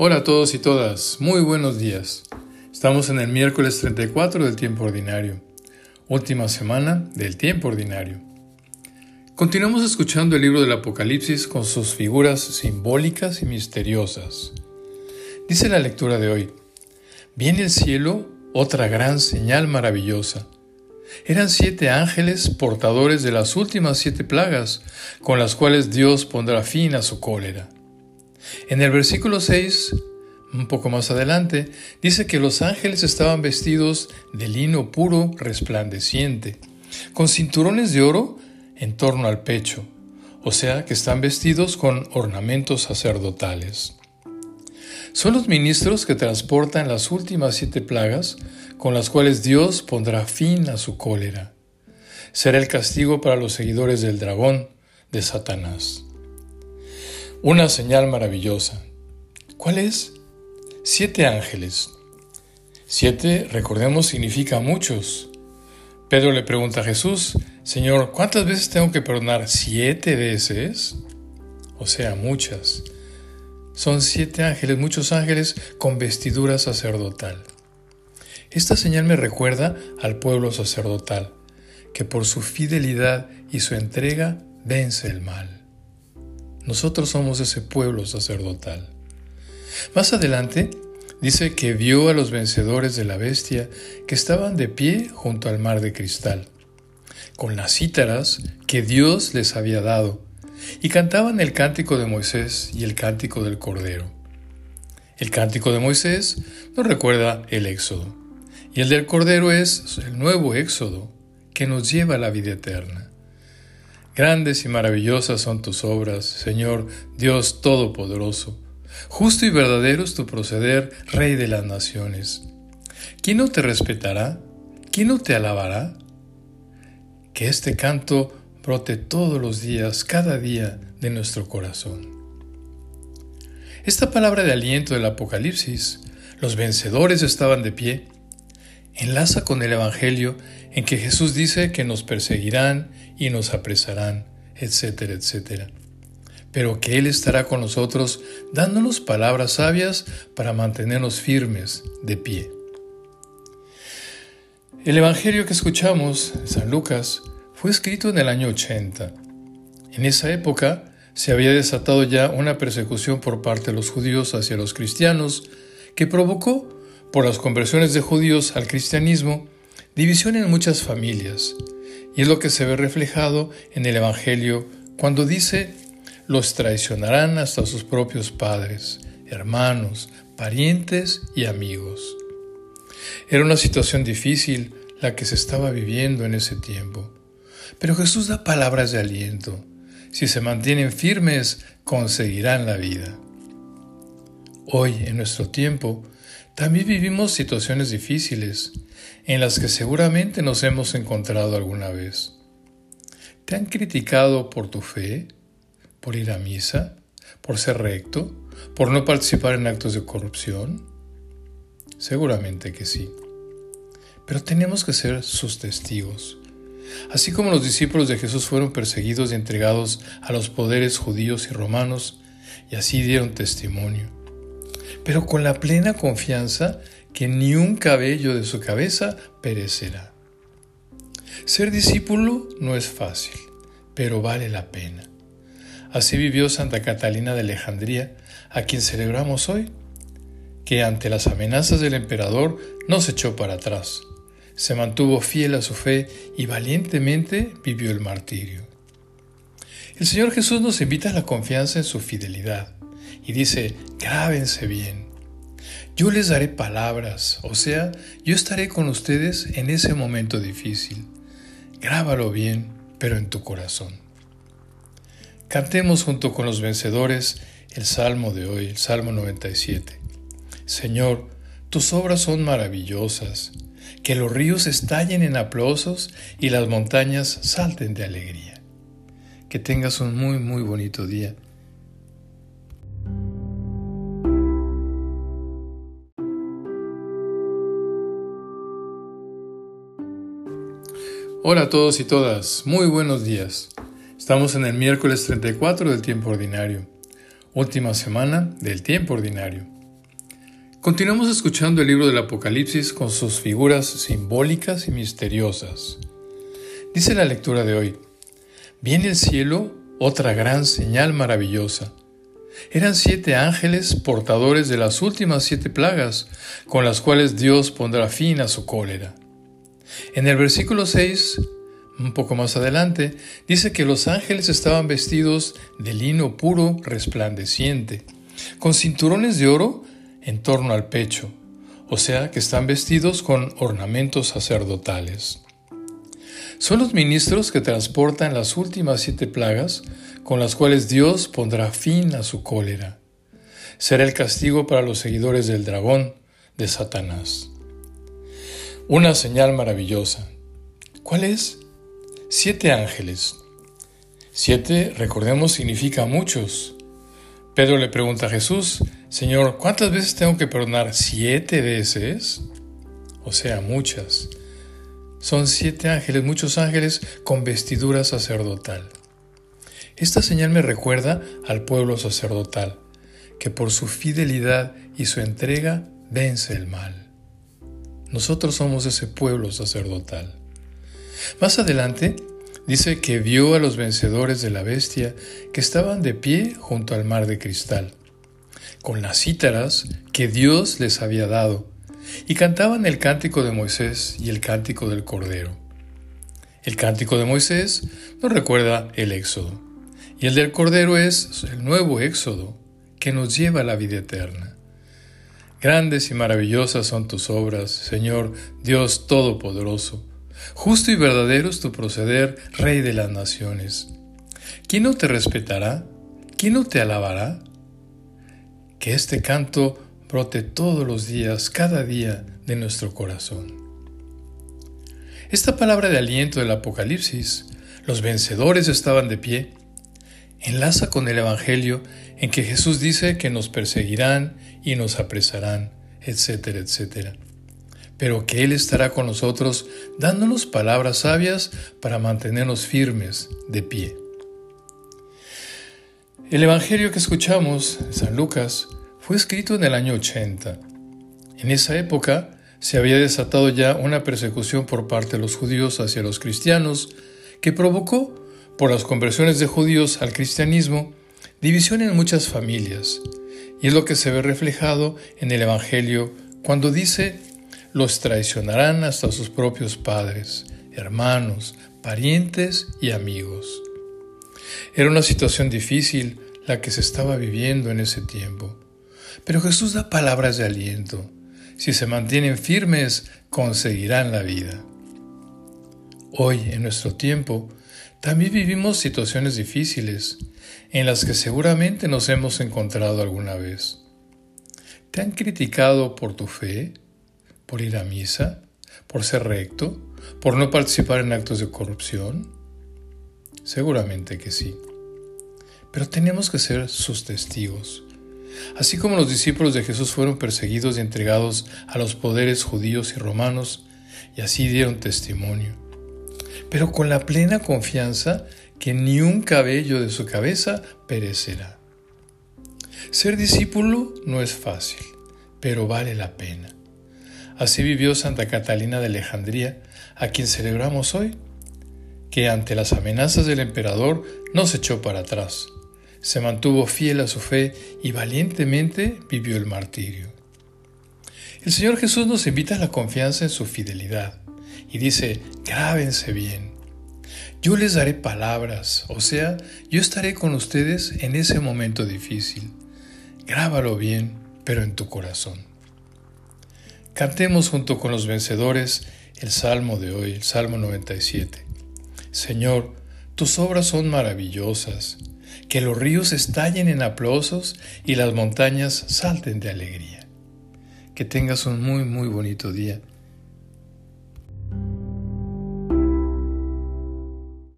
Hola a todos y todas, muy buenos días. Estamos en el miércoles 34 del tiempo ordinario, última semana del tiempo ordinario. Continuamos escuchando el libro del Apocalipsis con sus figuras simbólicas y misteriosas. Dice la lectura de hoy, viene el cielo otra gran señal maravillosa. Eran siete ángeles portadores de las últimas siete plagas, con las cuales Dios pondrá fin a su cólera. En el versículo 6, un poco más adelante, dice que los ángeles estaban vestidos de lino puro resplandeciente, con cinturones de oro en torno al pecho, o sea que están vestidos con ornamentos sacerdotales. Son los ministros que transportan las últimas siete plagas con las cuales Dios pondrá fin a su cólera. Será el castigo para los seguidores del dragón, de Satanás. Una señal maravillosa. ¿Cuál es? Siete ángeles. Siete, recordemos, significa muchos. Pedro le pregunta a Jesús, Señor, ¿cuántas veces tengo que perdonar? ¿Siete veces? O sea, muchas. Son siete ángeles, muchos ángeles con vestidura sacerdotal. Esta señal me recuerda al pueblo sacerdotal, que por su fidelidad y su entrega vence el mal. Nosotros somos ese pueblo sacerdotal. Más adelante dice que vio a los vencedores de la bestia que estaban de pie junto al mar de cristal, con las cítaras que Dios les había dado, y cantaban el cántico de Moisés y el cántico del Cordero. El cántico de Moisés nos recuerda el Éxodo, y el del Cordero es el nuevo Éxodo que nos lleva a la vida eterna. Grandes y maravillosas son tus obras, Señor Dios Todopoderoso. Justo y verdadero es tu proceder, Rey de las naciones. ¿Quién no te respetará? ¿Quién no te alabará? Que este canto brote todos los días, cada día de nuestro corazón. Esta palabra de aliento del Apocalipsis, los vencedores estaban de pie, enlaza con el Evangelio en que Jesús dice que nos perseguirán y nos apresarán, etcétera, etcétera pero que Él estará con nosotros dándonos palabras sabias para mantenernos firmes de pie. El Evangelio que escuchamos, San Lucas, fue escrito en el año 80. En esa época se había desatado ya una persecución por parte de los judíos hacia los cristianos que provocó, por las conversiones de judíos al cristianismo, división en muchas familias. Y es lo que se ve reflejado en el Evangelio cuando dice los traicionarán hasta sus propios padres, hermanos, parientes y amigos. Era una situación difícil la que se estaba viviendo en ese tiempo, pero Jesús da palabras de aliento. Si se mantienen firmes, conseguirán la vida. Hoy, en nuestro tiempo, también vivimos situaciones difíciles en las que seguramente nos hemos encontrado alguna vez. ¿Te han criticado por tu fe? por ir a misa, por ser recto, por no participar en actos de corrupción? Seguramente que sí. Pero tenemos que ser sus testigos. Así como los discípulos de Jesús fueron perseguidos y entregados a los poderes judíos y romanos, y así dieron testimonio. Pero con la plena confianza que ni un cabello de su cabeza perecerá. Ser discípulo no es fácil, pero vale la pena. Así vivió Santa Catalina de Alejandría, a quien celebramos hoy, que ante las amenazas del emperador no se echó para atrás, se mantuvo fiel a su fe y valientemente vivió el martirio. El Señor Jesús nos invita a la confianza en su fidelidad y dice, grábense bien. Yo les daré palabras, o sea, yo estaré con ustedes en ese momento difícil. Grábalo bien, pero en tu corazón. Cantemos junto con los vencedores el salmo de hoy, el Salmo 97. Señor, tus obras son maravillosas, que los ríos estallen en aplausos y las montañas salten de alegría. Que tengas un muy, muy bonito día. Hola a todos y todas, muy buenos días. Estamos en el miércoles 34 del tiempo ordinario, última semana del tiempo ordinario. Continuamos escuchando el libro del Apocalipsis con sus figuras simbólicas y misteriosas. Dice la lectura de hoy, viene el cielo otra gran señal maravillosa. Eran siete ángeles portadores de las últimas siete plagas, con las cuales Dios pondrá fin a su cólera. En el versículo 6, un poco más adelante, dice que los ángeles estaban vestidos de lino puro resplandeciente, con cinturones de oro en torno al pecho, o sea que están vestidos con ornamentos sacerdotales. Son los ministros que transportan las últimas siete plagas con las cuales Dios pondrá fin a su cólera. Será el castigo para los seguidores del dragón de Satanás. Una señal maravillosa. ¿Cuál es? Siete ángeles. Siete, recordemos, significa muchos. Pedro le pregunta a Jesús, Señor, ¿cuántas veces tengo que perdonar? ¿Siete veces? O sea, muchas. Son siete ángeles, muchos ángeles con vestidura sacerdotal. Esta señal me recuerda al pueblo sacerdotal, que por su fidelidad y su entrega vence el mal. Nosotros somos ese pueblo sacerdotal. Más adelante dice que vio a los vencedores de la bestia que estaban de pie junto al mar de cristal con las cítaras que Dios les había dado, y cantaban el cántico de Moisés y el cántico del Cordero. El cántico de Moisés nos recuerda el Éxodo, y el del Cordero es el nuevo Éxodo que nos lleva a la vida eterna. Grandes y maravillosas son tus obras, Señor Dios Todopoderoso. Justo y verdadero es tu proceder, Rey de las naciones. ¿Quién no te respetará? ¿Quién no te alabará? que este canto brote todos los días, cada día de nuestro corazón. Esta palabra de aliento del Apocalipsis, los vencedores estaban de pie, enlaza con el Evangelio en que Jesús dice que nos perseguirán y nos apresarán, etcétera, etcétera, pero que Él estará con nosotros dándonos palabras sabias para mantenernos firmes de pie. El Evangelio que escuchamos, San Lucas, fue escrito en el año 80. En esa época se había desatado ya una persecución por parte de los judíos hacia los cristianos que provocó, por las conversiones de judíos al cristianismo, división en muchas familias. Y es lo que se ve reflejado en el Evangelio cuando dice, los traicionarán hasta sus propios padres, hermanos, parientes y amigos. Era una situación difícil la que se estaba viviendo en ese tiempo. Pero Jesús da palabras de aliento. Si se mantienen firmes, conseguirán la vida. Hoy, en nuestro tiempo, también vivimos situaciones difíciles en las que seguramente nos hemos encontrado alguna vez. ¿Te han criticado por tu fe? ¿Por ir a misa? ¿Por ser recto? ¿Por no participar en actos de corrupción? Seguramente que sí pero tenemos que ser sus testigos. Así como los discípulos de Jesús fueron perseguidos y entregados a los poderes judíos y romanos, y así dieron testimonio, pero con la plena confianza que ni un cabello de su cabeza perecerá. Ser discípulo no es fácil, pero vale la pena. Así vivió Santa Catalina de Alejandría, a quien celebramos hoy, que ante las amenazas del emperador no se echó para atrás se mantuvo fiel a su fe y valientemente vivió el martirio. El Señor Jesús nos invita a la confianza en su fidelidad y dice, grábense bien. Yo les daré palabras, o sea, yo estaré con ustedes en ese momento difícil. Grábalo bien, pero en tu corazón. Cantemos junto con los vencedores el Salmo de hoy, el Salmo 97. Señor, tus obras son maravillosas que los ríos estallen en aplausos y las montañas salten de alegría. Que tengas un muy, muy bonito día